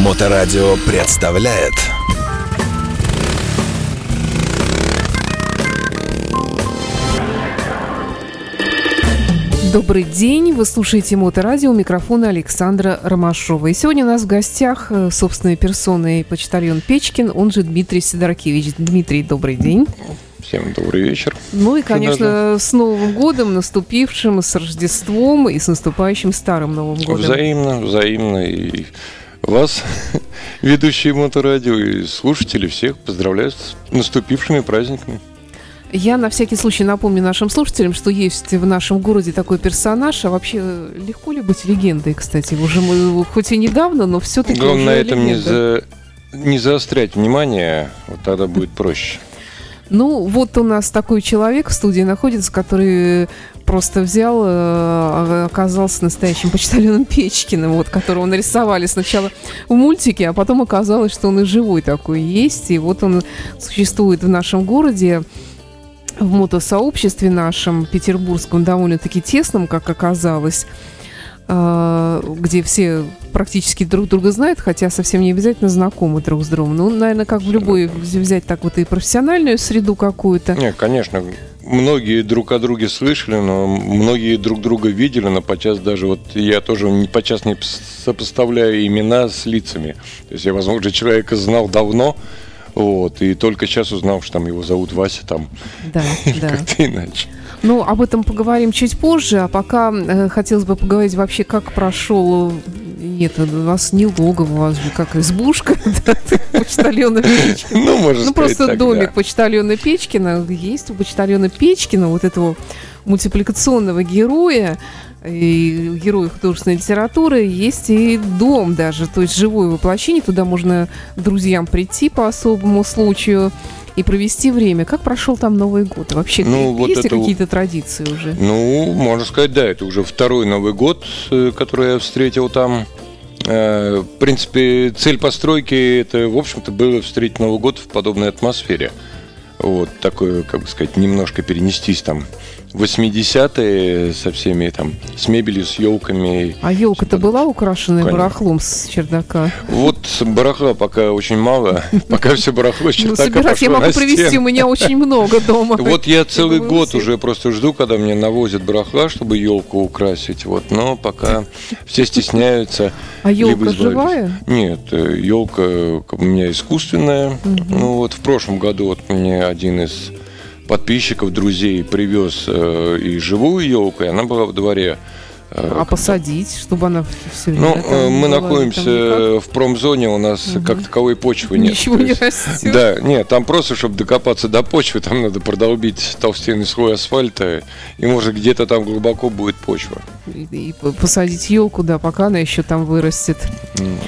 Моторадио представляет Добрый день, вы слушаете Моторадио, у микрофона Александра Ромашова. И сегодня у нас в гостях э, собственной персоной почтальон Печкин, он же Дмитрий Сидоракевич. Дмитрий, добрый день. Всем добрый вечер. Ну и, конечно, с Новым годом, наступившим, с Рождеством и с наступающим Старым Новым годом. Взаимно, взаимно. И вас, ведущие Моторадио, и слушатели всех поздравляю с наступившими праздниками. Я на всякий случай напомню нашим слушателям, что есть в нашем городе такой персонаж, а вообще легко ли быть легендой, кстати? Уже мы, хоть и недавно, но все-таки Главное на этом не, за, не заострять внимание, вот тогда будет проще. Ну, вот у нас такой человек в студии находится, который просто взял, э, оказался настоящим почтальоном Печкиным, вот, которого нарисовали сначала в мультике, а потом оказалось, что он и живой такой есть. И вот он существует в нашем городе в мотосообществе нашем петербургском довольно-таки тесном, как оказалось, а, где все практически друг друга знают, хотя совсем не обязательно знакомы друг с другом. Ну, наверное, как в любой взять так вот и профессиональную среду какую-то. Нет, конечно, многие друг о друге слышали, но многие друг друга видели, но подчас даже вот я тоже подчас не сопоставляю имена с лицами. То есть я, возможно, человека знал давно, вот, и только сейчас узнал, что там его зовут Вася там. Да, да. Как-то иначе. Ну, об этом поговорим чуть позже, а пока э, хотелось бы поговорить вообще, как прошел нет, у вас не логово, у вас же как избушка почтальона Печкина. Ну, можно Ну, просто домик почтальона Печкина. Есть у почтальона Печкина вот этого мультипликационного героя, и герой художественной литературы, есть и дом даже, то есть живое воплощение, туда можно друзьям прийти по особому случаю и провести время. Как прошел там Новый год? Вообще, ну, вот есть это... какие-то традиции уже? Ну, можно сказать, да, это уже второй Новый год, э, который я встретил там. Э, в принципе, цель постройки это, в общем-то, было встретить Новый год в подобной атмосфере. Вот, такое, как бы сказать, немножко перенестись там 80-е со всеми там, с мебелью, с елками. А елка-то была украшена барахлом с чердака? Вот барахла пока очень мало, пока все барахло с ну, чердака Собирать я могу привезти, у меня очень много дома. Вот я целый год уже просто жду, когда мне навозят барахла, чтобы елку украсить, вот, но пока все стесняются. А елка живая? Нет, елка у меня искусственная. Ну вот в прошлом году вот мне один из подписчиков, друзей привез э, и живую елку, и она была в дворе. Э, а посадить, чтобы она все Ну, э, мы была, находимся в промзоне, у нас угу. как таковой почвы нет. Ничего не растет. Да, нет, там просто, чтобы докопаться до почвы, там надо продолбить толстенный слой асфальта, и может где-то там глубоко будет почва. И, и посадить елку, да, пока она еще там вырастет. Mm.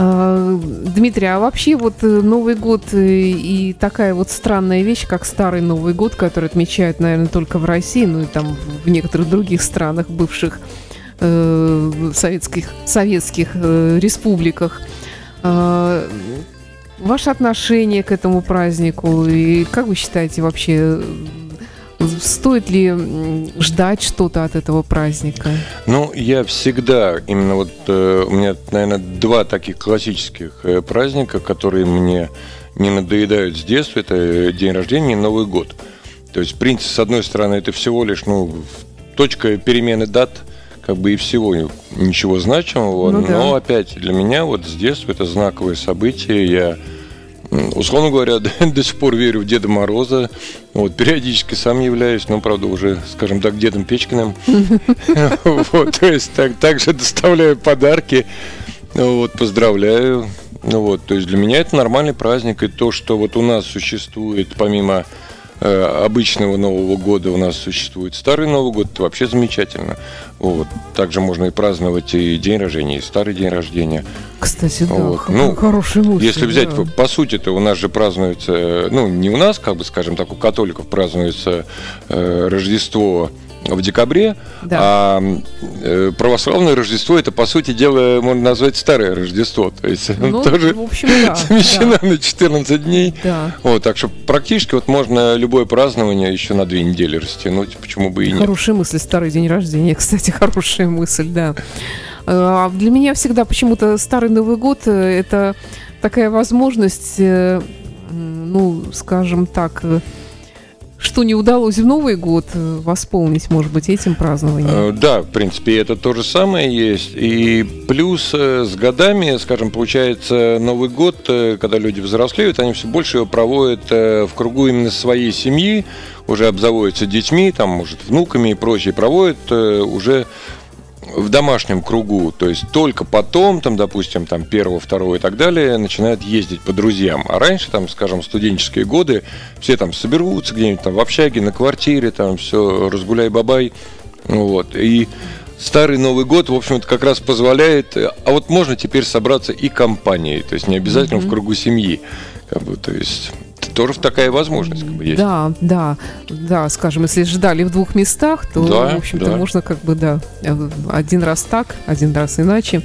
А, Дмитрий, а вообще вот э, Новый год э, и такая вот странная вещь, как Старый Новый год, который отмечают, наверное, только в России, ну и там в некоторых других странах, бывших э, советских, советских республиках. Э, ваше отношение к этому празднику и как вы считаете вообще Стоит ли ждать что-то от этого праздника? Ну, я всегда, именно вот э, у меня, наверное, два таких классических э, праздника, которые мне не надоедают с детства, это день рождения и Новый год. То есть, в принципе, с одной стороны, это всего лишь, ну, точка перемены дат, как бы и всего ничего значимого, ну, но да. опять для меня вот с детства это знаковое событие. Я условно говоря, до, сих пор верю в Деда Мороза. Вот, периодически сам являюсь, но, правда, уже, скажем так, Дедом Печкиным. Вот, то есть так, также доставляю подарки. Вот, поздравляю. Ну вот, то есть для меня это нормальный праздник. И то, что вот у нас существует, помимо обычного Нового года у нас существует Старый Новый год, это вообще замечательно. Вот. Также можно и праздновать и день рождения, и старый день рождения. Кстати, да, вот. ну, хороший мысль. Если взять, да. по сути-то у нас же празднуется, ну, не у нас, как бы, скажем так, у католиков празднуется э, Рождество в декабре, да. а э, православное Рождество это по сути дела можно назвать старое Рождество, то есть ну, тоже в общем, да, да. на 14 дней. Да. Вот, так что практически вот можно любое празднование еще на две недели растянуть, почему бы и нет. Хорошая мысль, старый день рождения, кстати, хорошая мысль, да. А для меня всегда почему-то Старый Новый год э, это такая возможность, э, ну, скажем так, э, что не удалось в Новый год восполнить, может быть, этим празднованием? Да, в принципе, это то же самое есть. И плюс с годами, скажем, получается, Новый год, когда люди взрослеют, они все больше его проводят в кругу именно своей семьи, уже обзаводятся детьми, там, может, внуками и прочее, проводят уже в домашнем кругу, то есть только потом, там, допустим, там первого, второго и так далее, начинают ездить по друзьям. А раньше, там, скажем, студенческие годы, все там соберутся где-нибудь там в общаге, на квартире, там все, разгуляй-бабай. Вот. И Старый Новый год, в общем-то, как раз позволяет, а вот можно теперь собраться и компанией, то есть не обязательно mm-hmm. в кругу семьи, как бы, то есть тоже такая возможность как бы, есть. Да, да, да, скажем, если ждали в двух местах, то, да, в общем-то, да. можно как бы, да, один раз так, один раз иначе.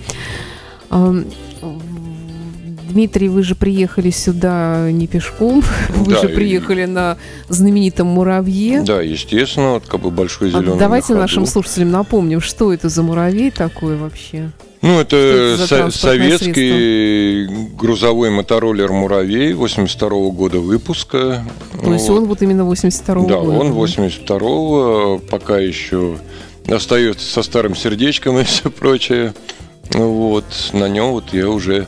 Дмитрий, вы же приехали сюда не пешком, вы да, же приехали и... на знаменитом муравье. Да, естественно, вот как бы большой зеленый. А давайте на нашим слушателям напомним, что это за муравей такой вообще. Ну, это, это советский средство? грузовой мотороллер «Муравей» 82 -го года выпуска. То вот. есть он вот именно 82 -го да, года? Да, он 82 пока еще остается со старым сердечком и все прочее. Вот, на нем вот я уже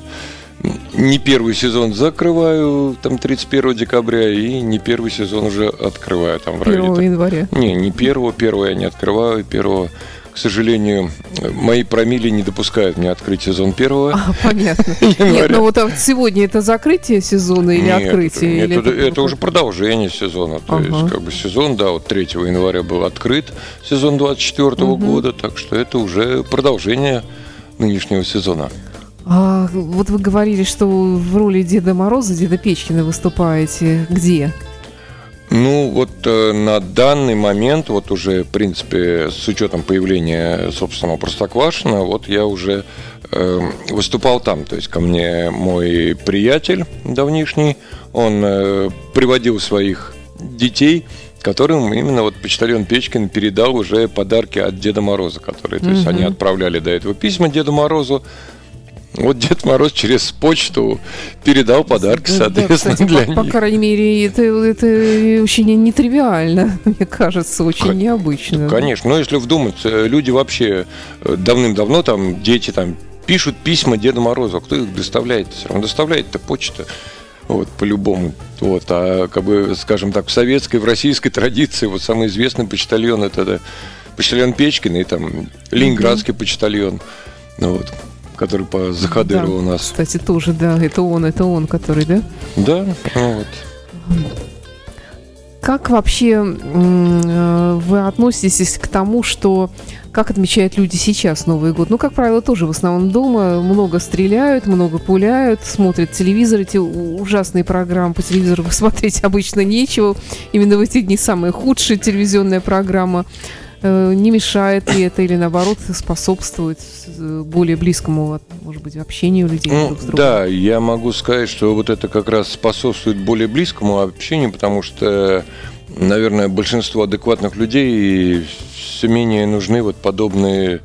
не первый сезон закрываю, там 31 декабря, и не первый сезон уже открываю. Там, в 1 января? Не, не первого, первого я не открываю, первого к сожалению, мои промили не допускают мне открыть сезон первого. А, понятно. Нет, ну вот а сегодня это закрытие сезона или нет, открытие? Нет, или это, это, это уже продолжение сезона. То ага. есть, как бы сезон, да, вот 3 января был открыт сезон 24 угу. года, так что это уже продолжение нынешнего сезона. А, вот вы говорили, что в роли Деда Мороза, Деда Печкина выступаете. Где? Ну, вот э, на данный момент, вот уже, в принципе, с учетом появления собственного Простоквашина, вот я уже э, выступал там. То есть ко мне мой приятель давнишний, он э, приводил своих детей, которым именно вот почтальон Печкин передал уже подарки от Деда Мороза, которые, то есть угу. они отправляли до этого письма Деду Морозу, вот Дед Мороз через почту передал подарки, да, соответственно, да, кстати, для по, них. По крайней мере, это, это очень нетривиально, мне кажется, очень Кон- необычно. Конечно, но если вдуматься, люди вообще э, давным-давно, там, дети там пишут письма Деду Морозу, а кто их доставляет? Все равно доставляет-то почта. Вот, по-любому. Вот, а, как бы, скажем так, в советской, в российской традиции, вот самый известный почтальон это да, почтальон Печкин и там Ленинградский mm-hmm. почтальон. Ну, вот который по Захадыру да, у нас. Кстати, тоже, да, это он, это он, который, да? Да, ну вот. Как вообще э, вы относитесь к тому, что как отмечают люди сейчас Новый год? Ну, как правило, тоже в основном дома. Много стреляют, много пуляют, смотрят телевизор. Эти ужасные программы по телевизору смотреть обычно нечего. Именно в эти дни самая худшая телевизионная программа. Э, не мешает ли это или наоборот способствует э, более близкому, может быть, общению людей ну, друг с другом? Да, я могу сказать, что вот это как раз способствует более близкому общению, потому что, наверное, большинство адекватных людей все менее нужны вот подобные,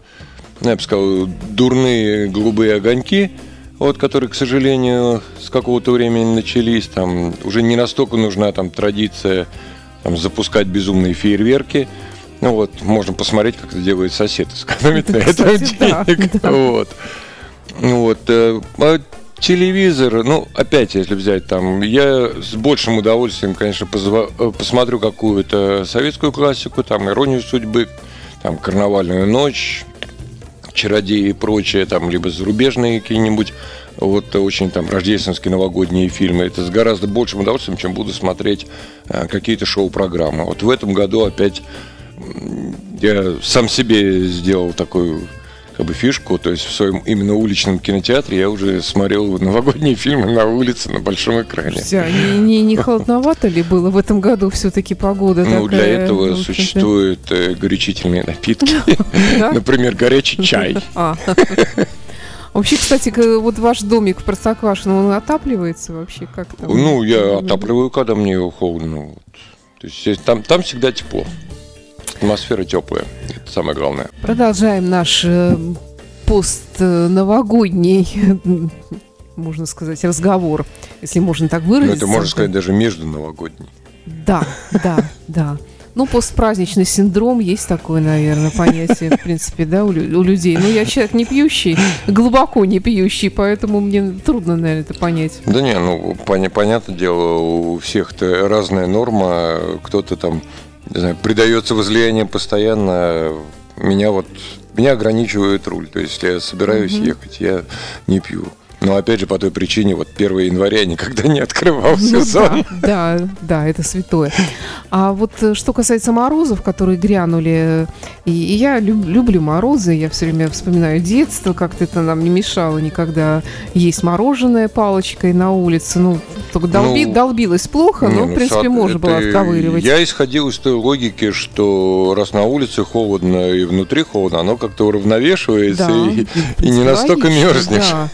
ну, я бы сказал, дурные голубые огоньки, вот, которые, к сожалению, с какого-то времени начались, там уже не настолько нужна там традиция там, запускать безумные фейерверки – ну вот, можно посмотреть, как это делает сосед, сэкономить на этом денег. Да, да. Вот. Вот. Э, а телевизор, ну, опять, если взять там, я с большим удовольствием, конечно, э, посмотрю какую-то советскую классику, там, «Иронию судьбы», там, «Карнавальную ночь», «Чародеи» и прочее, там, либо зарубежные какие-нибудь вот очень там рождественские новогодние фильмы. Это с гораздо большим удовольствием, чем буду смотреть а, какие-то шоу-программы. Вот в этом году опять я сам себе сделал такую как бы фишку, то есть в своем именно уличном кинотеатре я уже смотрел новогодние фильмы на улице на большом экране. Все, не, не, не холодновато ли было в этом году все-таки погода Ну, для этого существуют э, горячительные напитки, например, горячий чай. А. Вообще, кстати, вот ваш домик в Простоквашино, он отапливается вообще как-то? Ну, я отапливаю, когда мне холодно. То есть там, там всегда тепло. Атмосфера теплая. Это самое главное. Продолжаем наш э, постновогодний, можно сказать, разговор, если можно так Ну, выразиться. это можно сказать даже между новогодней. Да, да, да. Ну, постпраздничный синдром есть такое, наверное, понятие, в принципе, да, у, у людей. Ну, я человек не пьющий, глубоко не пьющий, поэтому мне трудно, наверное, это понять. Да не, ну, поня- понятное дело, у всех-то разная норма. Кто-то там, не знаю, предается возлиянию постоянно. Меня вот, меня ограничивает руль. То есть, если я собираюсь ехать, я не пью. Но опять же, по той причине, вот 1 января я никогда не открывал Ну сезон. да, да, да, это святое. А вот э, что касается морозов, которые грянули, и, и я люб- люблю морозы, я все время вспоминаю детство, как-то это нам не мешало никогда есть мороженое палочкой на улице. Ну, только долби- Ну, долбилось плохо, Не, но, ну, в принципе, сад- можно было отковыривать. Я исходил из той логики, что раз на улице холодно и внутри холодно, оно как-то уравновешивается Да, и, и не настолько мерзнешь. да.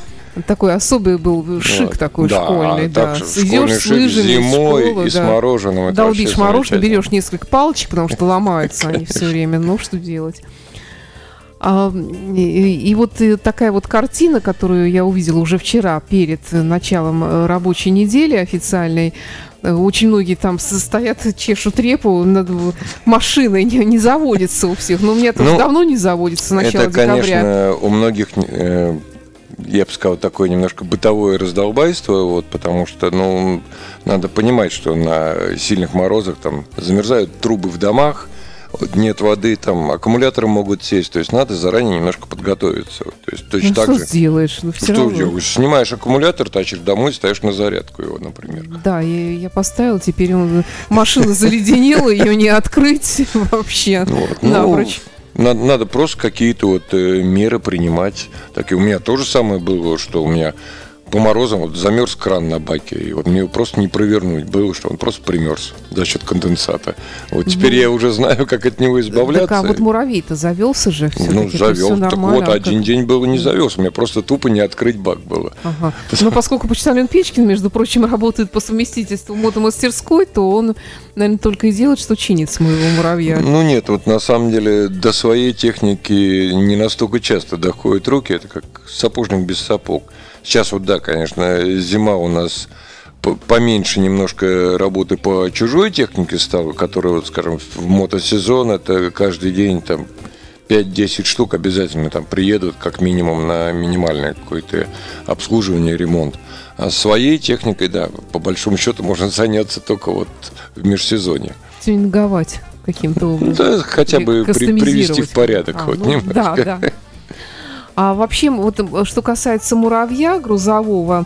Такой особый был шик Вот. такой Да, школьный, да. так школьный с лыжами зимой школы, и с да. мороженым. это Долбишь мороженое, берешь несколько палочек, потому что ломаются они все время. Ну, что делать? А, и, и вот э, такая вот картина, которую я увидела уже вчера перед э, началом э, рабочей недели официальной. Очень многие там стоят, чешут репу над машиной, не, не заводится у всех. Но у меня тоже Ну, давно не заводится с начала Это, декабря. конечно, у многих, э, я бы сказал, такое немножко бытовое раздолбайство, вот, потому что, ну, надо понимать, что на сильных морозах там замерзают трубы в домах, нет воды, там аккумуляторы могут сесть, то есть надо заранее немножко подготовиться. То есть Ну, точно так что же. сделаешь? Ну, все Что равно. делаешь? Снимаешь аккумулятор, тащишь домой, ставишь на зарядку его, например. Да, я, я поставила, теперь он, машина заледенела, ее не открыть вообще Вот. Ну, напрочь. Надо, надо просто какие-то вот э, меры принимать. Так и у меня тоже самое было, что у меня по морозам вот замерз кран на баке, и вот мне его просто не провернуть было, что он просто примерз за счет конденсата. Вот теперь я уже знаю, как от него избавляться. Так, а вот муравей-то завелся же все ну, завел. Так вот, один день был и не завелся. Меня просто тупо не открыть бак было. Ага. Но поскольку почтальон Печкин, между прочим, работает по совместительству мотомастерской, то он, наверное, только и делает, что чинит с моего муравья. Ну нет, вот на самом деле до своей техники не настолько часто доходят руки. Это как сапожник без сапог. Сейчас вот да, конечно, зима у нас по- поменьше немножко работы по чужой технике стало, которая, вот, скажем, в мотосезон это каждый день там 5-10 штук обязательно там приедут как минимум на минимальное какое-то обслуживание, ремонт. А своей техникой, да, по большому счету можно заняться только вот в межсезонье. Тюнинговать каким-то образом. Да, хотя бы при- привести в порядок А, вот ну, немножко. Да, да. А вообще, вот э, что касается муравья грузового,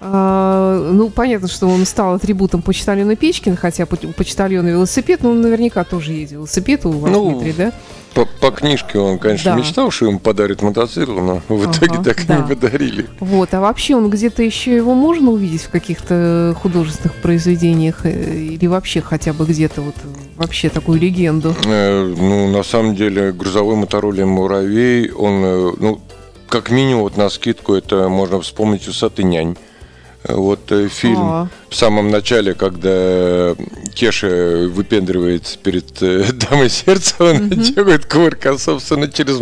ну, понятно, что он стал атрибутом почтальона Печкина, хотя по- у почтальона велосипед, ну, наверняка тоже есть велосипед у вас, Ну, Дмитрий, да? По, по книжке он, конечно, Да. мечтал, что ему подарят мотоцикл, но в Ага, итоге так и да. не подарили. Вот, а вообще он где-то еще его можно увидеть в каких-то художественных произведениях э, или вообще хотя бы где-то вот вообще такую легенду? Э, ну, на самом деле, грузовой мотороллер «Муравей», он, э, ну, как минимум, вот на скидку, это можно вспомнить «Усатый нянь». Вот э, фильм в самом начале, когда Кеша выпендривается перед э, дамой сердца, он делает кувырка, собственно, через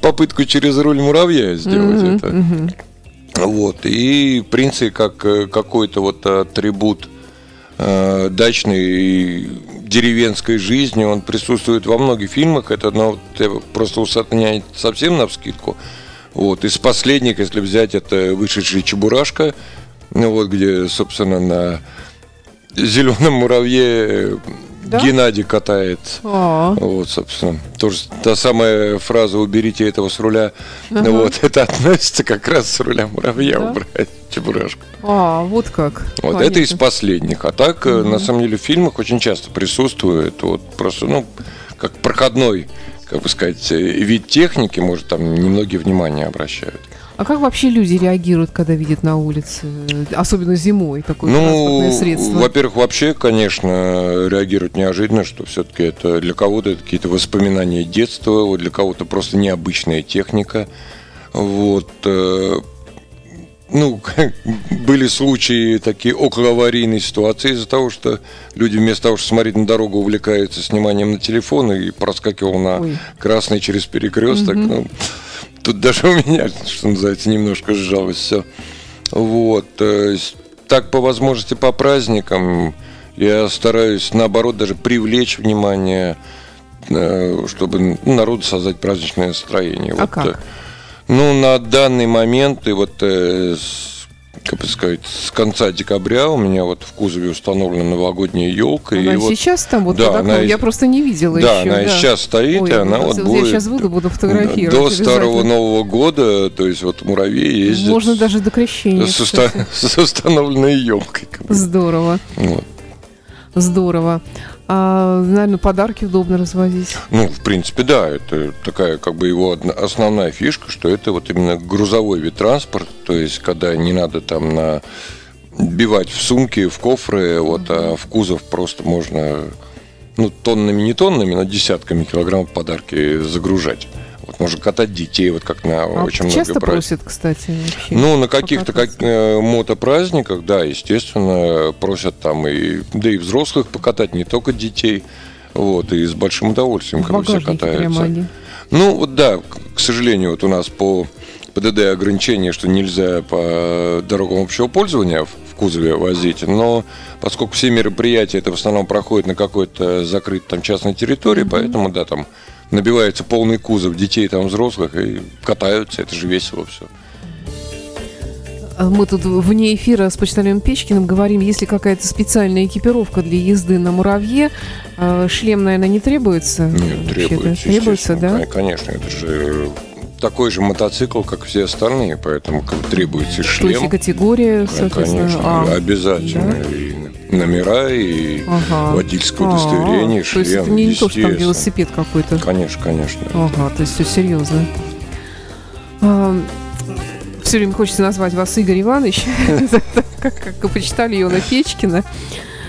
попытку через руль муравья сделать это. Вот. И, в принципе, как э, какой-то вот атрибут э, дачной и деревенской жизни, он присутствует во многих фильмах. Это ну, просто усатня совсем на вскидку. Вот. Из последних, если взять, это вышедший Чебурашка, ну, вот, где, собственно, на зеленом муравье э, Да? Геннадий катается. А, Вот, собственно, тоже та самая фраза «уберите этого с руля», Ага. вот, это относится как раз с руля муравья Да? убрать чебурашку. а, вот как. Вот, это из Понятно. последних. А так, э, на самом деле, в фильмах очень часто присутствует, вот, просто, ну, как проходной, как бы сказать, э, вид техники, может, там немногие внимание обращают. А как вообще люди реагируют, когда видят на улице, э, особенно зимой, такое Ну, транспортное средство? во-первых, вообще, конечно, реагируют неожиданно, что все-таки это для кого-то это какие-то воспоминания детства, вот для кого-то просто необычная техника. Вот. Э, Ну, были случаи такие околоаварийные ситуации из-за того, что люди вместо того, чтобы смотреть на дорогу, увлекаются сниманием на телефон и проскакивал на Ой. красный через перекресток. Ну, тут даже у меня, что называется, немножко сжалось все. Вот. Так по возможности по праздникам я стараюсь, наоборот, даже привлечь внимание, э, чтобы ну, народу создать праздничное настроение. А вот, как? Ну, на данный момент, и вот э, как бы сказать, с конца декабря у меня вот в кузове установлена новогодняя елка. Она и сейчас вот, там вот да, она, я просто не видела да, еще. Она да, она сейчас стоит, Ой, и она вот будет... Я сейчас выйду, буду фотографировать. До старого Нового года, то есть вот муравей ездит. Можно даже до крещения. С, уста... с установленной елкой. Здорово. Вот. Здорово. А, наверное, подарки удобно развозить. Ну, в принципе, да. Это такая, как бы, его основная фишка, что это вот именно грузовой вид транспорта. То есть, когда не надо там на бивать в сумки, в кофры, вот, а в кузов просто можно, ну, тоннами, не тоннами, но десятками килограмм подарки загружать. Вот можно катать детей, вот как на а очень часто много просят, кстати, вообще? Ну, на каких-то как, э, мотопраздниках, да, естественно, просят там и, да и взрослых покатать, не только детей. Вот, и с большим удовольствием, как все катаются. Ну, вот да, к сожалению, вот у нас по ПДД ограничение, что нельзя по дорогам общего пользования в кузове возить, но поскольку все мероприятия это в основном проходят на какой-то закрытой там частной территории, mm-hmm. поэтому да, там набивается полный кузов детей, там взрослых, и катаются, это же весело все. Мы тут вне эфира с почтальоном Печкиным говорим, если какая-то специальная экипировка для езды на муравье, а, шлем, наверное, не требуется? Нет, требуется. Требуется, да? Конечно, это же такой же мотоцикл, как все остальные, поэтому требуется шлем. То есть категория, соответственно, Конечно, а, обязательно. Да? И номера и ага. водительское удостоверение, шлем. То есть это не, не то, что там велосипед какой-то. Конечно, конечно. Ага, то есть все серьезно. А, все время хочется назвать вас Игорь Иванович, как почитали Иона Печкина.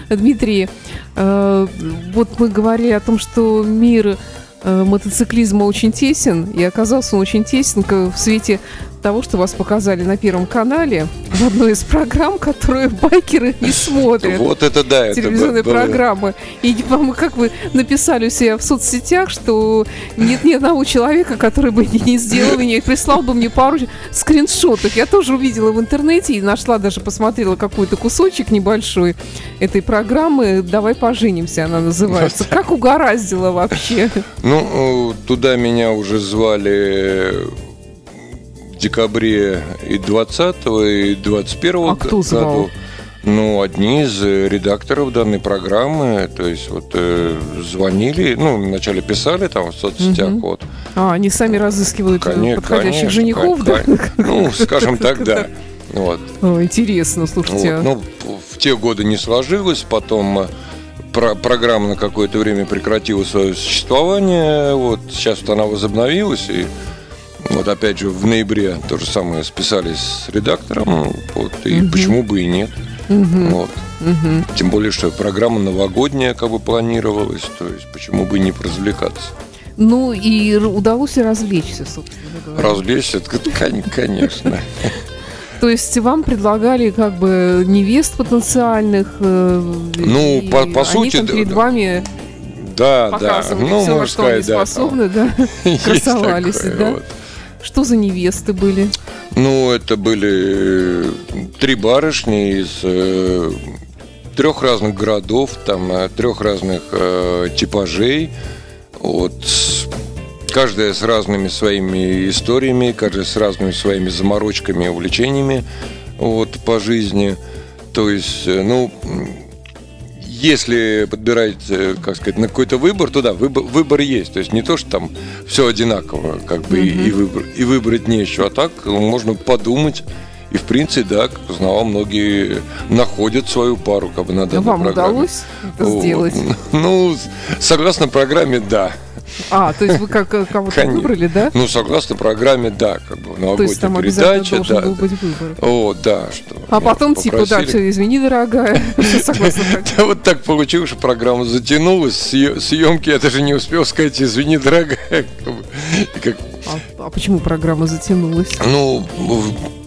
Дмитрий, а, вот мы говорили о том, что мир э, мотоциклизма очень тесен, и оказался он очень тесен в свете того, что вас показали на Первом канале в одной из программ, которую байкеры не смотрят. Вот это да. Телевизионные это программы. И вам как вы написали у себя в соцсетях, что нет ни одного человека, который бы не сделал и прислал бы мне пару скриншотов. Я тоже увидела в интернете и нашла, даже посмотрела какой-то кусочек небольшой этой программы «Давай поженимся» она называется. Как угораздило вообще? Ну, туда меня уже звали декабре и 20 и 21 а кто году. Ну, одни из редакторов данной программы, то есть вот э, звонили, ну, вначале писали там в соцсетях, угу. вот. А, они сами разыскивают э, конечно, подходящих конечно, женихов, да? Ну, скажем так, да. Вот. О, интересно, слушайте. Вот. Ну, в те годы не сложилось, потом э, про программа на какое-то время прекратила свое существование, вот сейчас вот она возобновилась, и вот опять же в ноябре то же самое списались с редактором, вот, и угу. почему бы и нет. Угу. Вот. Угу. Тем более, что программа новогодняя как бы планировалась, то есть почему бы и не поразвлекаться. Ну и удалось и развлечься, собственно говоря. Развлечься, конечно. То есть вам предлагали как бы невест потенциальных? Э, ну, по, по сути, перед вами да, да. Ну, все, можно сказать, они способны, да, красовались, да. Что за невесты были? Ну, это были э, три барышни из э, трех разных городов, там э, трех разных э, типажей. Вот, каждая с разными своими историями, каждая с разными своими заморочками, и увлечениями вот, по жизни. То есть, э, ну, если подбирать, э, как сказать, на какой-то выбор, то да, выбор, выбор есть. То есть не то, что там все одинаково, как бы mm-hmm. и, выбор, и выбрать нечего, а так можно подумать. И в принципе, да, как узнавал, многие находят свою пару, как бы на данной Вам программе. удалось это вот. сделать? Ну, согласно программе, да. А, то есть вы как э, кого-то выбрали, да? Ну, согласно программе, да, как бы новогодняя то есть там передача. Должен да. был быть выбор. О, да. Что а потом типа, да, все, извини, дорогая. Да, вот так получилось, что программа затянулась, съемки я даже не успел сказать, извини, дорогая. А, а почему программа затянулась? Ну,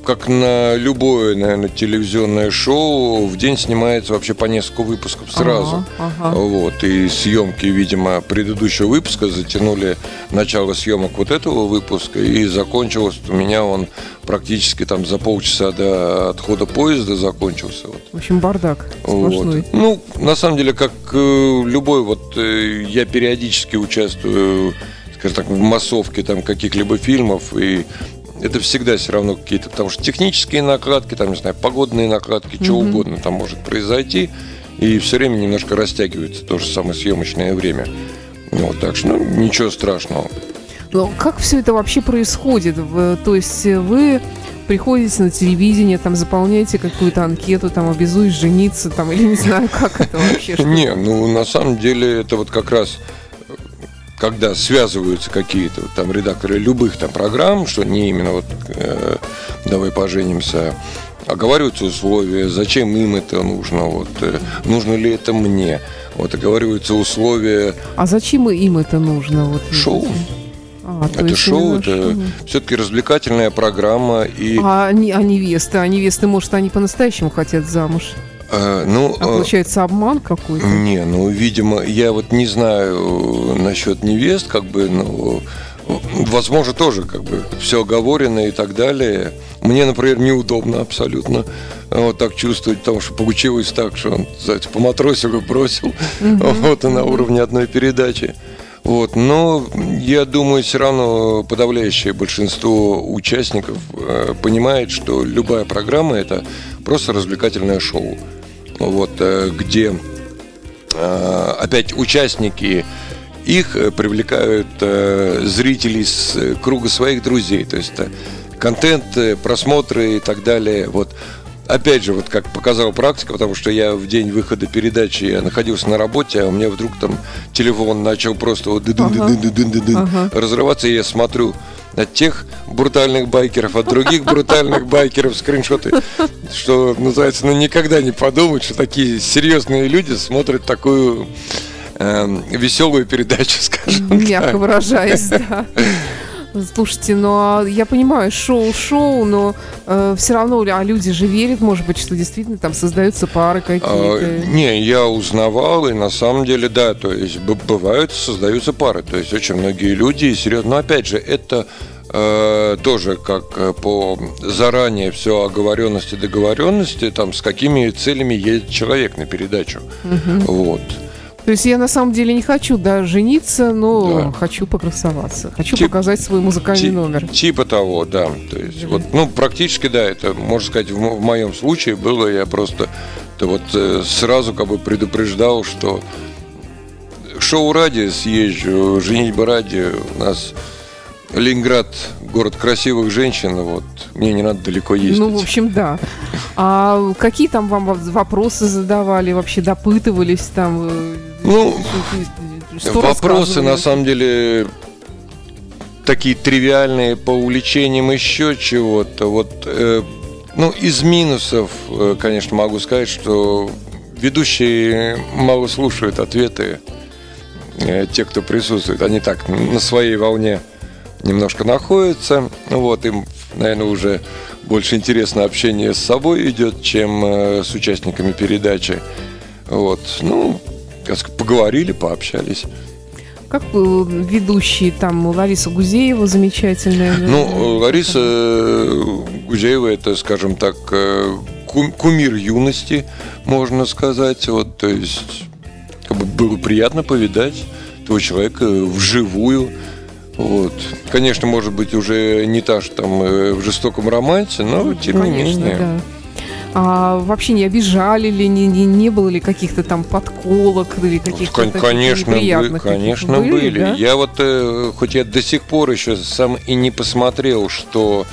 как на любое, наверное, телевизионное шоу, в день снимается вообще по несколько выпусков сразу. Ага, ага. Вот, и съемки, видимо, предыдущего выпуска затянули начало съемок вот этого выпуска, и закончилось у меня он практически там за полчаса до отхода поезда закончился. Вот. В общем, бардак сплошной. Вот. Ну, на самом деле, как э, любой, вот э, я периодически участвую, скажем так, в массовке там каких-либо фильмов, и это всегда все равно какие-то, потому что технические накладки, там, не знаю, погодные накладки, что Мгм. угодно там может произойти, и все время немножко растягивается то же самое съемочное время. Вот, так что, ну, ничего страшного. Но как все это вообще происходит? То есть э, вы приходите на телевидение, там заполняете какую-то анкету, там обязуюсь жениться, там, или не знаю, как это вообще. Не, ну на самом деле это вот как раз когда связываются какие-то вот там редакторы любых там программ, что не именно вот э, давай поженимся, оговариваются условия, зачем им это нужно, вот э, нужно ли это мне, вот оговариваются условия А зачем им это нужно? Вот, шоу. А, то это шоу, это шоу. все-таки развлекательная программа и А, а невесты? А невесты, может, они по-настоящему хотят замуж? Э, ну А э, получается обман какой-то? Не, ну, видимо, я вот не знаю насчет невест, как бы, ну, возможно, тоже, как бы, все оговорено и так далее. Мне, например, неудобно абсолютно вот так чувствовать, потому что получилось так, что он, знаете, поматросил и бросил, вот, и на уровне одной передачи. Вот, но я думаю, все равно подавляющее большинство участников э, понимает, что любая программа это просто развлекательное шоу. Вот, э, где э, опять участники их э, привлекают зрителей с круга своих друзей. То есть контент, просмотры и так далее. Вот опять же, вот как показала практика, потому что я в день выхода передачи я находился на работе, а у меня вдруг там телефон начал просто вот Ага. разрываться, и я смотрю от тех брутальных байкеров, от других брутальных байкеров скриншоты, что называется, ну никогда не подумать, что такие серьезные люди смотрят такую эм, веселую передачу, скажем Мягко так. выражаясь, да. Слушайте, ну а я понимаю, шоу-шоу, но все равно, а люди же верят, может быть, что действительно там создаются пары А, какие-то. Не, я узнавал, и на самом деле, да, то есть бывают, создаются пары. То есть очень многие люди, серьезно, но опять же, это э, тоже как э, по заранее все оговоренности, договоренности, там, с какими целями едет человек на передачу. Вот. То есть я на самом деле не хочу, да, жениться, но Да. хочу покрасоваться. Хочу Тип- показать свой музыкальный Ти- номер. Типа того, да. То есть, вот, ну, практически, да, это, можно сказать, в, в моем случае было, я просто да, вот э, сразу как бы предупреждал, что шоу ради съезжу, женитьба ради, у нас Ленинград, город красивых женщин, вот, мне не надо далеко ездить. Ну, в общем, да. А какие там вам во- вопросы задавали, вообще допытывались там? Ну, что Вопросы, на самом деле, такие тривиальные по увлечениям еще чего-то. Вот, э, ну, из минусов, э, конечно, могу сказать, что ведущие мало слушают ответы э, те, кто присутствует. Они так на своей волне немножко находятся. Вот, им, наверное, уже больше интересно общение с собой идет, чем э, с участниками передачи. Вот, ну, поговорили, пообщались. Как э, ведущие там Лариса Гузеева замечательная. Ну, Лариса э, Гузеева это, скажем так, э, кум- кумир юности, можно сказать. Вот, то есть, как бы было приятно повидать этого человека вживую. Вот. Конечно, может быть, уже не та же там в жестоком романсе, но тем Ну, Конечно, не менее. да. А вообще не обижали ли, не, не, не было ли каких-то там подколок или каких-то Кон- таких конечно, бы- неприятных каких-то? конечно были. да? Я вот, э, хоть я до сих пор еще сам и не посмотрел, что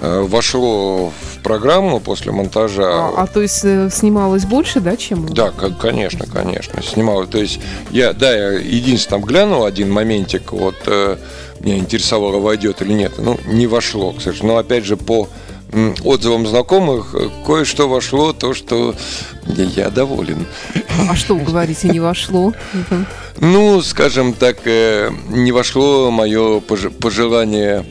э, вошло в программу после монтажа. А, а то есть э, снималось больше, да, чем? Да, ко- конечно, конечно, снимал. То есть я, да, я единственное там глянул один моментик, вот э, меня интересовало, войдет или нет. Ну, не вошло, к сожалению. Но опять же, по отзывам знакомых, э, кое-что вошло, то, что я доволен. А что говорите, не вошло? Ну, скажем так, э, не вошло мое пож- пожелание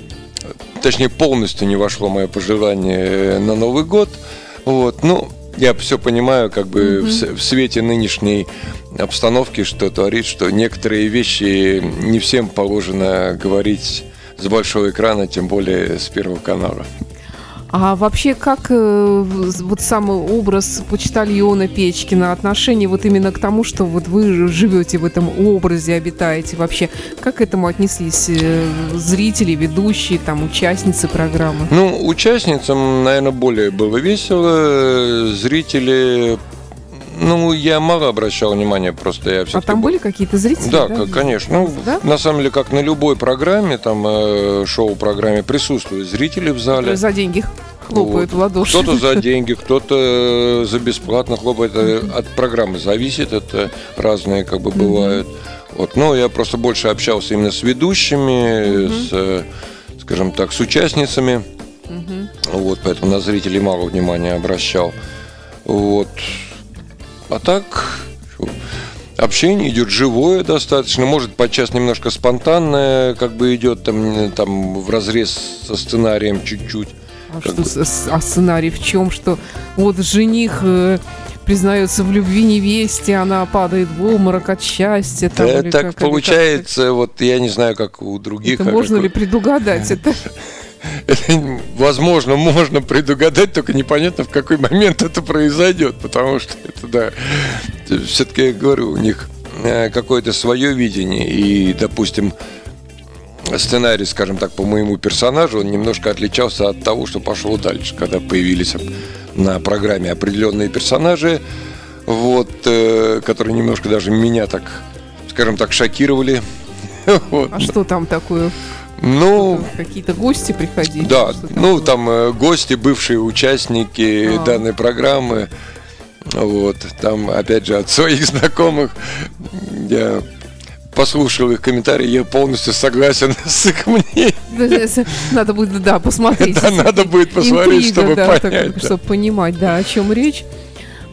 точнее, полностью не вошло мое пожелание на Новый год. Вот, ну, я все понимаю, как бы mm-hmm. в, в свете нынешней обстановки, что творит, что некоторые вещи не всем положено говорить с большого экрана, тем более с Первого канала. А вообще, как э, вот самый образ почтальона Печкина, отношение вот именно к тому, что вот вы живете в этом образе, обитаете вообще, как к этому отнеслись э, зрители, ведущие, там, участницы программы? Ну, участницам, наверное, более было весело, зрители ну, я мало обращал внимания, просто я А там были какие-то зрители? Да, да? конечно. Ну, да? на самом деле, как на любой программе, там, э, шоу-программе присутствуют зрители в зале. За деньги хлопают вот. в ладоши. Кто-то за деньги, кто-то за бесплатно хлопает. Mm-hmm. От программы зависит, это разные как бы бывают. Mm-hmm. Вот, но я просто больше общался именно с ведущими, mm-hmm. с, скажем так, с участницами. Вот, поэтому на зрителей мало внимания обращал. Вот. А так общение идет живое достаточно, может подчас немножко спонтанное, как бы идет там, там в разрез со сценарием чуть-чуть. А что а сценарий в чем? Что вот жених э, признается в любви невесте, она падает в обморок от счастья. Там, да, так как, получается, как, вот я не знаю, как у других. Это можно как... ли предугадать это? возможно, можно предугадать, только непонятно, в какой момент это произойдет, потому что это, да, все-таки, я говорю, у них э, какое-то свое видение, и, допустим, сценарий, скажем так, по моему персонажу, он немножко отличался от того, что пошло дальше, когда появились на программе определенные персонажи, вот, э, которые немножко даже меня так, скажем так, шокировали. Вот. А что там такое? Ну, какие-то гости приходили. Да, ну было? там э, гости, бывшие участники а. данной программы. Вот, там, опять же, от своих знакомых я послушал их комментарии, я полностью согласен с их мнением. Надо будет, да, посмотреть. Да, надо будет посмотреть, чтобы понять. Чтобы понимать, да, о чем речь.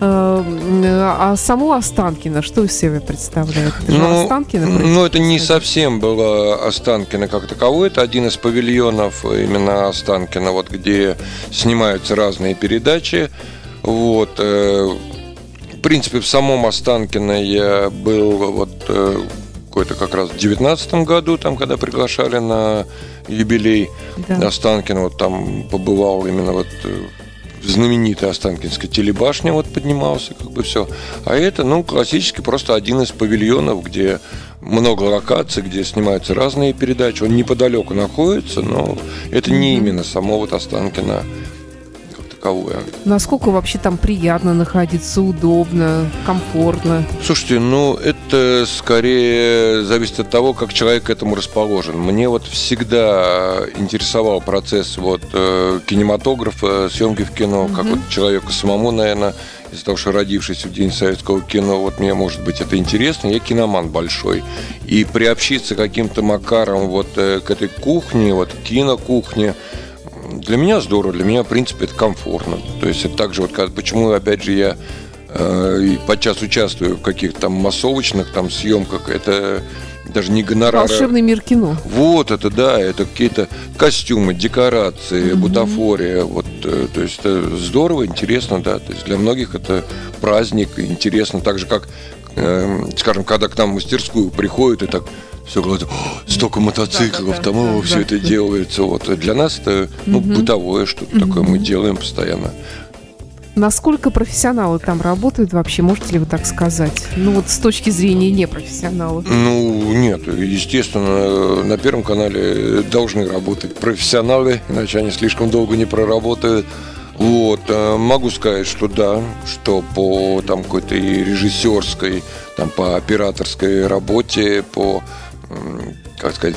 Эм, а само Останкино, что из себя представляет? Это ну, Останкино? Ну, это не совсем было Останкино как таковое. Это один из павильонов именно Останкино, вот где снимаются разные передачи. Вот. Э, в принципе, в самом Останкино я был вот э, какой-то как раз в девятнадцатом году, там, когда приглашали на юбилей да. Останкино, вот там побывал именно вот э, знаменитая Останкинская телебашня вот поднимался, как бы все. А это, ну, классически просто один из павильонов, где много локаций, где снимаются разные передачи. Он неподалеку находится, но это не именно само вот Останкино таковое. Насколько вообще там приятно находиться, удобно, комфортно? Слушайте, ну это скорее зависит от того, как человек к этому расположен. Мне вот всегда интересовал процесс вот э, кинематографа, съемки в кино, угу. как вот человеку самому, наверное, из-за того, что родившись в День советского кино, вот мне, может быть, это интересно. Я киноман большой. И приобщиться каким-то макаром вот э, к этой кухне, вот кинокухне, для меня здорово, для меня, в принципе, это комфортно. То есть это также вот, почему, опять же, я э, подчас участвую в каких-то там массовочных там съемках, это даже не гонорары. Волшебный мир кино. Вот это, да, это какие-то костюмы, декорации, mm-hmm. бутафория, вот, э, то есть это здорово, интересно, да, то есть для многих это праздник, интересно, так же как, э, скажем, когда к нам в мастерскую приходят и так все говорят, столько мотоциклов, да, да, там да, все да, это делается. Вот. Для нас это ну, угу. бытовое что-то угу. такое, мы делаем постоянно. Насколько профессионалы там работают вообще, можете ли вы так сказать? Ну вот с точки зрения непрофессионала. Ну нет, естественно, на Первом канале должны работать профессионалы, иначе они слишком долго не проработают. Вот, э, могу сказать, что да, что по там какой-то и режиссерской, там по операторской работе, по как сказать,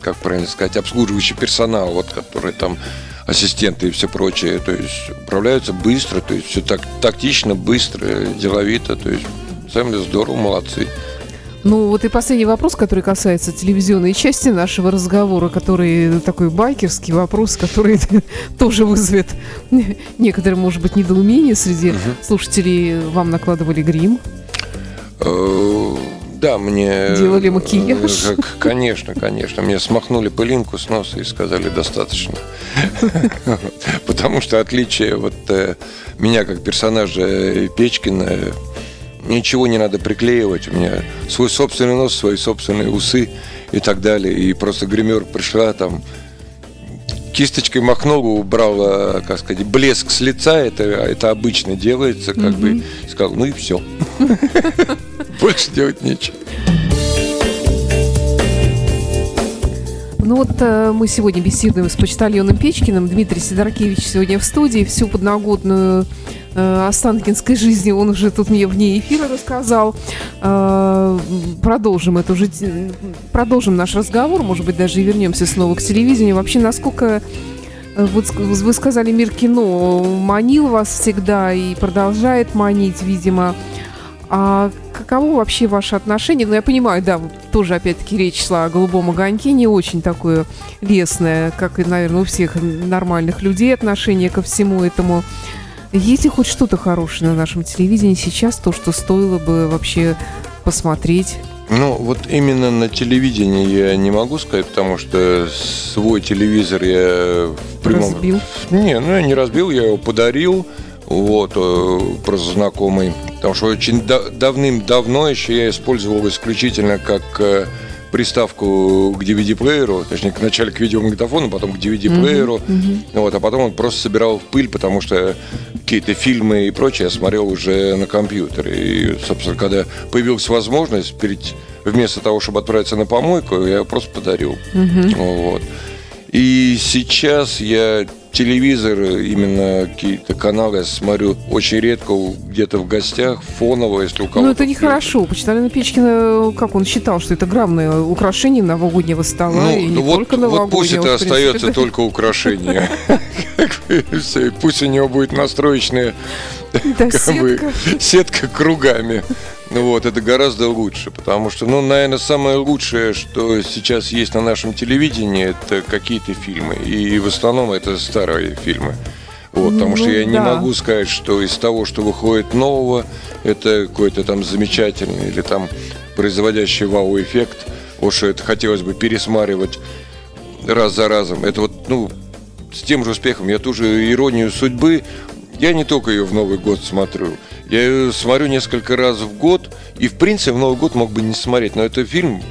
как правильно сказать, обслуживающий персонал, вот, который там ассистенты и все прочее, то есть управляются быстро, то есть все так тактично, быстро, деловито, то есть, самое здорово, молодцы. Ну, вот и последний вопрос, который касается телевизионной части нашего разговора, который такой байкерский вопрос, который тоже вызовет некоторые, может быть, недоумение среди угу. слушателей. Вам накладывали грим? Э, Да, мне... Делали макияж? э, Конечно, конечно. Мне смахнули пылинку с носа и сказали достаточно. Потому что отличие вот э, меня как персонажа э, Печкина э, ничего не надо приклеивать. У меня свой собственный нос, свои собственные усы и так далее. И просто гример пришла там кисточкой махнула, убрала, как сказать, блеск с лица, это, это обычно делается, как бы, сказал, ну и все. Больше делать нечего. Ну вот э, мы сегодня беседуем с почтальоном Печкиным. Дмитрий Сидоркевич сегодня в студии. Всю подноготную э, Останкинской жизни он уже тут мне вне эфира рассказал. Э, продолжим эту те- продолжим наш разговор, может быть, даже и вернемся снова к телевидению. Вообще, насколько э, вот вы сказали, мир кино манил вас всегда и продолжает манить, видимо. А каково вообще ваше отношение? Ну, я понимаю, да, тоже, опять-таки, речь шла о «Голубом огоньке», не очень такое лестное, как и, наверное, у всех нормальных людей отношение ко всему этому. Есть ли хоть что-то хорошее на нашем телевидении сейчас, то, что стоило бы вообще посмотреть? Ну, вот именно на телевидении я не могу сказать, потому что свой телевизор я в прямом... Разбил? Не, ну я не разбил, я его подарил, вот, э, просто знакомый. Потому что очень да- давным-давно еще я использовал исключительно как э, приставку к DVD-плееру, точнее, вначале к видеомагнитофону, потом к DVD-плееру. Вот, а потом он просто собирал в пыль, потому что какие-то фильмы и прочее я смотрел уже на компьютере. И, собственно, когда появилась возможность, перед, вместо того, чтобы отправиться на помойку, я его просто подарил. Вот. И сейчас я телевизор, именно какие-то каналы смотрю очень редко, где-то в гостях, фоново, если у кого-то... Ну, это нехорошо. Почтальон Печкина, как он считал, что это главное украшение новогоднего стола, и не Ну, вот, только вот пусть новогоднего. это остается только украшение. Пусть у него будет настроечная Да, как бы, сетка. сетка кругами. Ну вот, это гораздо лучше, потому что, ну, наверное, самое лучшее, что сейчас есть на нашем телевидении, это какие-то фильмы. И в основном это старые фильмы. Вот, потому что Ну, я не да. могу сказать, что из того, что выходит нового, это какой-то там замечательный или там производящий вау-эффект. Вот что это хотелось бы пересматривать раз за разом. Это вот, ну, с тем же успехом. Я ту же иронию судьбы, я не только ее в Новый год смотрю. Я ее смотрю несколько раз в год, и в принципе в Новый год мог бы не смотреть. Но это фильм,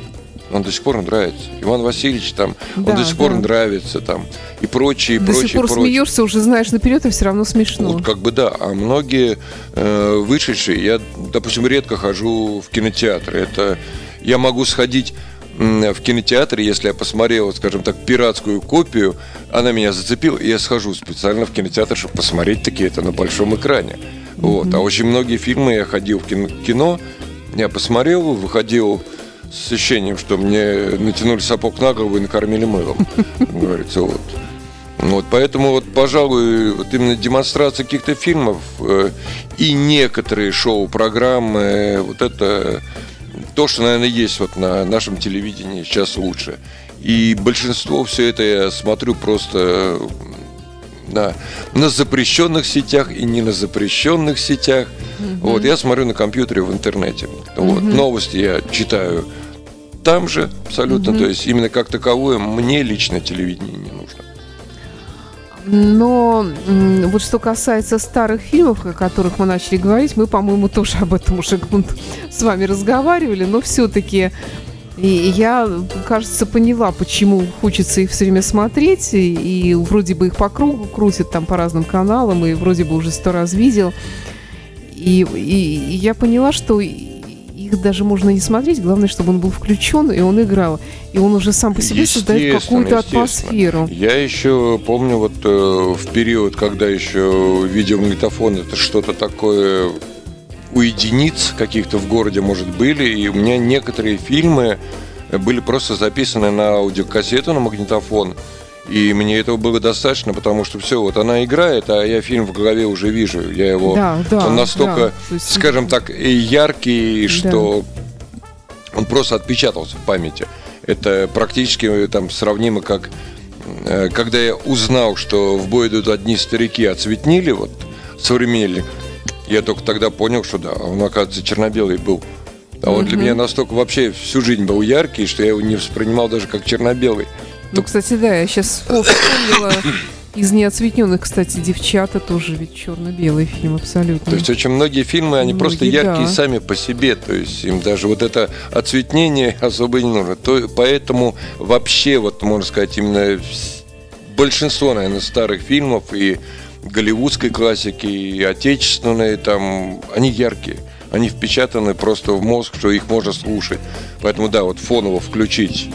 он до сих пор нравится. Иван Васильевич там, Да, он до сих пор да. нравится там. И прочее, и До прочее, сих пор прочее. смеешься, уже знаешь наперед, и все равно смешно. Вот как бы да, а многие э, вышедшие, я, допустим, редко хожу в кинотеатры. Это я могу сходить в кинотеатре, если я посмотрел, скажем так, пиратскую копию, она меня зацепила, и я схожу специально в кинотеатр, чтобы посмотреть такие это на большом экране. Вот. А очень многие фильмы я ходил в кино, я посмотрел, выходил с ощущением, что мне натянули сапог на голову и накормили мылом. Говорится, вот. Вот, поэтому вот, пожалуй, вот именно демонстрация каких-то фильмов э, и некоторые шоу-программы, э, вот это то, что, наверное, есть вот на нашем телевидении сейчас лучше. И большинство все это я смотрю просто на, на запрещенных сетях и не на запрещенных сетях. Вот, я смотрю на компьютере в интернете. Вот, новости я читаю там же абсолютно. То есть именно как таковое мне лично телевидение не нужно. Но вот что касается старых фильмов, о которых мы начали говорить, мы, по-моему, тоже об этом уже с вами разговаривали, но все-таки и я, кажется, поняла, почему хочется их все время смотреть, и, и вроде бы их по кругу крутят там по разным каналам, и вроде бы уже сто раз видел. И, и- и я поняла, что их даже можно не смотреть, главное, чтобы он был включен, и он играл. И он уже сам по себе создает какую-то атмосферу. Я еще помню вот э, в период, когда еще видеомагнитофон это что-то такое у единиц каких-то в городе, может, были, и у меня некоторые фильмы были просто записаны на аудиокассету, на магнитофон, и мне этого было достаточно, потому что все, вот она играет, а я фильм в голове уже вижу, я его, Да, да, он настолько, да. Есть- скажем так, яркий, что он просто отпечатался в памяти. Это практически э, там сравнимо как э, когда я узнал, что в бой идут одни старики, оцветнили, вот современник, я только тогда понял, что да, он, оказывается, черно-белый был. А он для меня настолько вообще всю жизнь был яркий, что я его не воспринимал даже как черно-белый. Ну, кстати, да, я сейчас вспомнила из неоцветненных, кстати, девчата тоже ведь черно-белый фильм абсолютно. То есть очень многие фильмы, они Многие, просто яркие да. сами по себе. То есть им даже вот это оцветнение особо не нужно. То, поэтому вообще, вот можно сказать, именно большинство, наверное, старых фильмов и голливудской классики, и отечественные, там, они яркие. Они впечатаны просто в мозг, что их можно слушать. Поэтому, да, вот фоново включить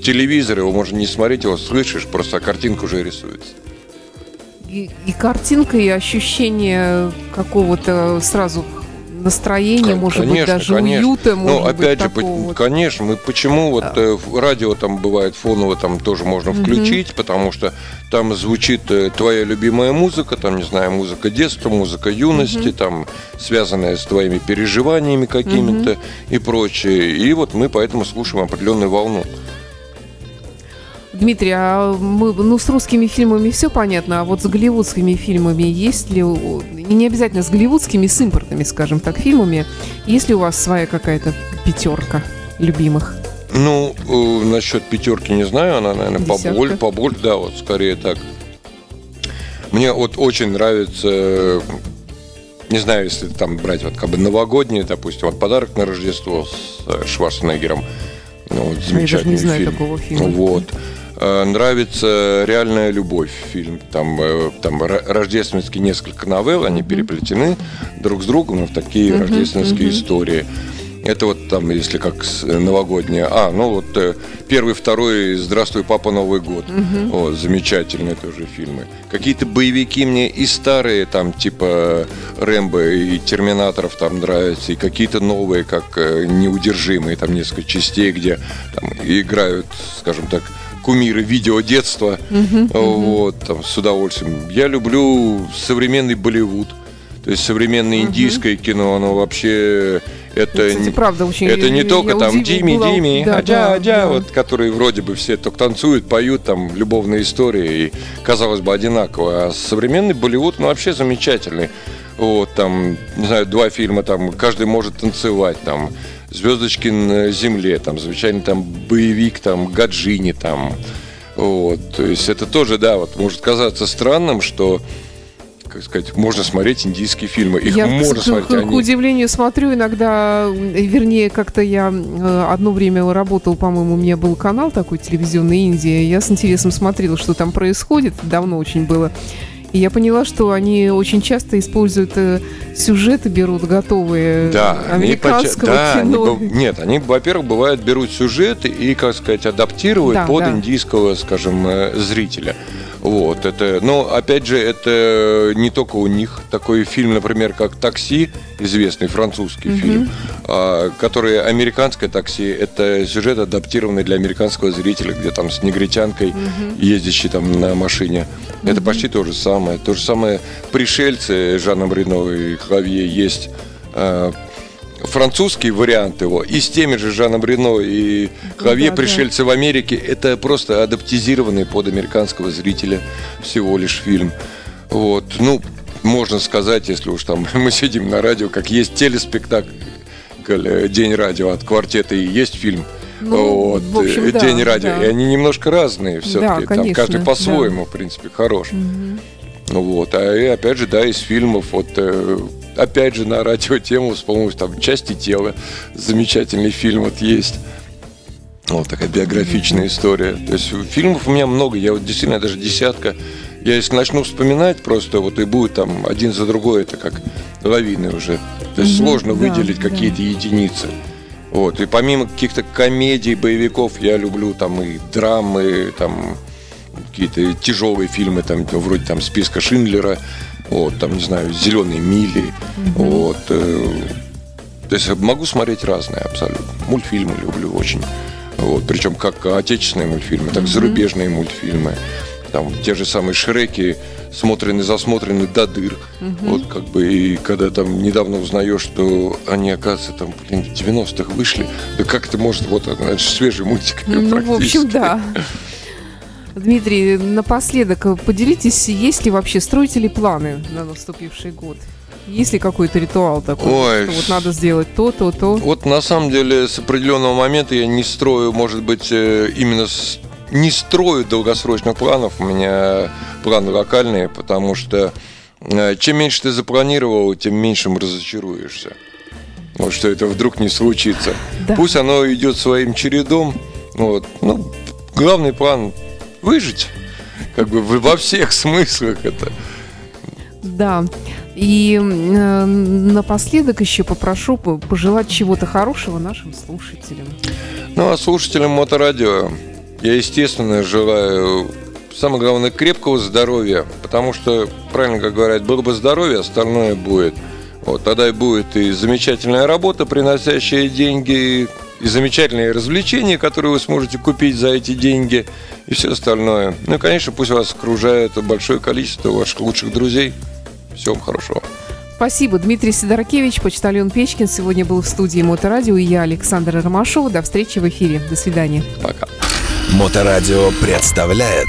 телевизор, его можно не смотреть, его слышишь, просто а картинка уже рисуется. И, и картинка, и ощущение какого-то сразу настроения, может быть, конечно, даже конечно. уюта, может Ну, быть, опять же, вот. конечно, мы почему вот э, в- радио там бывает фоново там тоже можно включить, потому что там звучит э, твоя любимая музыка, там не знаю музыка детства, музыка юности, там связанная с твоими переживаниями какими-то и прочее. И вот мы поэтому слушаем определенную волну. Дмитрий, а мы, ну, с русскими фильмами все понятно, а вот с голливудскими фильмами есть ли, не обязательно с голливудскими, с импортными, скажем так, фильмами, есть ли у вас своя какая-то пятерка любимых? Ну, э, насчет пятерки не знаю, она, наверное, Десятка. побольше, побольше, да, вот скорее так. Мне вот очень нравится, не знаю, если там брать вот как бы новогодние, допустим, вот подарок на Рождество с э, Шварценеггером. Ну, вот Я даже замечательный не знаю фильм. такого фильма. Вот. Э, Нравится «Реальная любовь» фильм. Там, э, там ро- рождественские несколько новелл, они переплетены друг с другом в такие рождественские истории. Это вот там, если как э, новогодняя. А, ну вот э, первый, второй «Здравствуй, папа, Новый год». Вот, замечательные тоже фильмы. Какие-то боевики мне и старые, там, типа Рэмбо и Терминаторов там нравятся, и какие-то новые, как э, «Неудержимые», там несколько частей, где там играют, скажем так, кумиры видео детства. Вот, там, с удовольствием. Я люблю современный Болливуд. То есть современное индийское кино, оно вообще это Кстати, не- правда, очень это не я только там удив- Дими, была- Дими, да, аджа, да, аджа, да. вот, которые вроде бы все только танцуют, поют, там, любовные истории, и, казалось бы, одинаково. А современный Болливуд, ну, вообще замечательный. Вот, там, не знаю, два фильма, там, каждый может танцевать, там, «Звездочки на земле», там, замечательный, там, боевик, там, «Гаджини», там, вот, то есть это тоже, да, вот, может казаться странным, что как сказать, можно смотреть индийские фильмы. Их я, можно к, смотреть. к- к они- удивлению, смотрю иногда, м, вернее, как-то я э, одно время работал, по-моему, у меня был канал такой телевизионный Индия, я с интересом смотрела, что там происходит, давно очень было. И я поняла, что они очень часто используют э, сюжеты, берут готовые Да, они американского поча- да, они кино. быв- нет, они, во-первых, бывают берут сюжет и, как сказать, адаптируют Да, под да. индийского, скажем, э, зрителя. Вот, это, но, опять же, это не только у них. Такой фильм, например, как «Такси», известный французский фильм, а, который американское такси, это сюжет, адаптированный для американского зрителя, где там с негритянкой, ездящей там на машине. Это почти то же самое. То же самое «Пришельцы» Жаном Рено и Хавье есть а, французский вариант его, и с теми же Жаном Рено и Хавье да, «Пришельцы в Америке», это просто адаптизированный под американского зрителя всего лишь фильм. Вот, ну, можно сказать, если уж там мы сидим на радио, как есть телеспектакль э, «День радио» от квартета и есть фильм Ну, вот, общем, э, да, «День радио», да. и они немножко разные все-таки, там конечно, каждый да. по-своему, в принципе, хорош. Ну Вот, а и опять же, да, из фильмов, вот э, опять же на радио тему вспомнил, там «Части тела», замечательный фильм вот есть. Вот такая биографичная история. То есть фильмов у меня много, я вот действительно даже десятка. Я если начну вспоминать просто, вот и будет там один за другой, это как лавины уже. То есть сложно да, выделить да. какие-то единицы. Вот. И помимо каких-то комедий, боевиков, я люблю там и драмы, там какие-то тяжелые фильмы, там, вроде там списка Шиндлера, вот, там, не знаю, Зеленые мили. Вот. э, То есть могу смотреть разные абсолютно. Мультфильмы люблю очень. Вот. Причем как отечественные мультфильмы, так и зарубежные мультфильмы. Там те же самые Шреки смотрены, засмотрены до дыр. Вот как бы и когда там недавно узнаешь, что они, оказывается, там, блин, в 90-х вышли. Да как это может, вот же свежий мультик. Ну, в общем, да. Дмитрий, напоследок поделитесь, есть ли вообще, строите ли планы на наступивший год? Есть ли какой-то ритуал такой, Ой. что вот надо сделать то, то, то? Вот на самом деле с определенного момента я не строю, может быть, э, именно с- не строю долгосрочных планов. У меня планы локальные, потому что э, чем меньше ты запланировал, тем меньшим разочаруешься. Вот что это вдруг не случится. Да. Пусть оно идет своим чередом. Вот. Ну, главный план выжить. Как бы во всех смыслах это. Да. И э, напоследок еще попрошу по- пожелать чего-то хорошего нашим слушателям. Ну, а слушателям моторадио я, естественно, желаю, самое главное, крепкого здоровья, потому что, правильно как говорят, было бы здоровье, остальное будет. Вот, тогда и будет и замечательная работа, приносящая деньги, и замечательные развлечения, которые вы сможете купить за эти деньги, и все остальное. Ну и, конечно, пусть вас окружает большое количество ваших лучших друзей. Всего вам хорошего. Спасибо. Дмитрий Сидоракевич, почтальон Печкин, сегодня был в студии Моторадио, и я, Александра Ромашова. До встречи в эфире. До свидания. Пока. Моторадио представляет